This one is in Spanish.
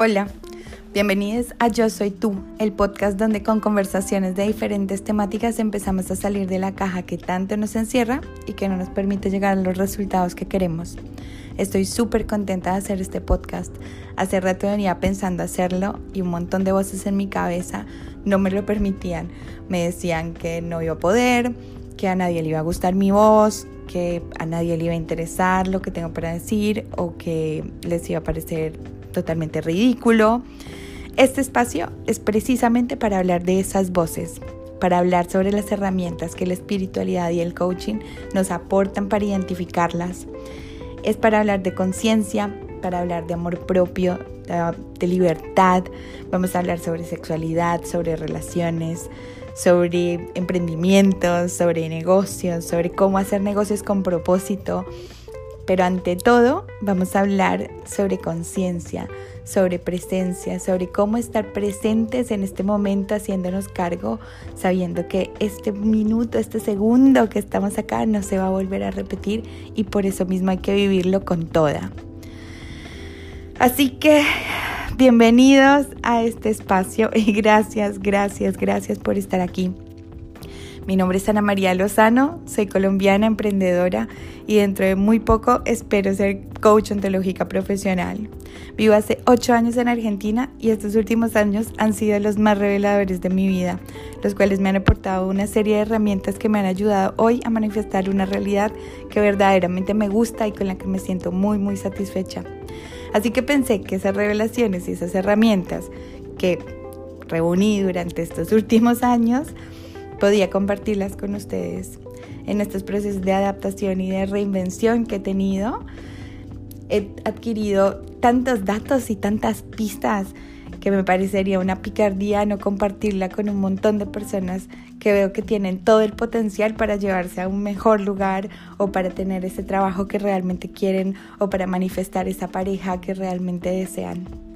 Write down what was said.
Hola, bienvenidos a Yo Soy Tú, el podcast donde con conversaciones de diferentes temáticas empezamos a salir de la caja que tanto nos encierra y que no nos permite llegar a los resultados que queremos. Estoy súper contenta de hacer este podcast. Hace rato venía pensando hacerlo y un montón de voces en mi cabeza no me lo permitían. Me decían que no iba a poder, que a nadie le iba a gustar mi voz, que a nadie le iba a interesar lo que tengo para decir o que les iba a parecer totalmente ridículo. Este espacio es precisamente para hablar de esas voces, para hablar sobre las herramientas que la espiritualidad y el coaching nos aportan para identificarlas. Es para hablar de conciencia, para hablar de amor propio, de, libertad. Vamos a hablar sobre sexualidad, sobre relaciones, sobre emprendimientos, sobre negocios, sobre cómo hacer negocios con propósito, pero ante todo, vamos a hablar sobre conciencia, sobre presencia, sobre cómo estar presentes en este momento haciéndonos cargo, sabiendo que este minuto, este segundo que estamos acá no se va a volver a repetir y por eso mismo hay que vivirlo con toda. Así que bienvenidos a este espacio y gracias, gracias, gracias por estar aquí. Mi nombre es Ana María Lozano, soy colombiana, emprendedora y dentro de muy poco espero ser coach ontológica profesional. Vivo hace ocho años en Argentina y estos últimos años han sido los más reveladores de mi vida, los cuales me han aportado una serie de herramientas que me han ayudado hoy a manifestar una realidad que verdaderamente me gusta y con la que me siento muy muy satisfecha. Así que pensé que esas revelaciones y esas herramientas que reuní durante estos últimos años podía compartirlas con ustedes en estos procesos de adaptación y de reinvención que he tenido. He adquirido tantos datos y tantas pistas que me parecería una picardía no compartirla con un montón de personas que veo que tienen todo el potencial para llevarse a un mejor lugar o para tener ese trabajo que realmente quieren o para manifestar esa pareja que realmente desean.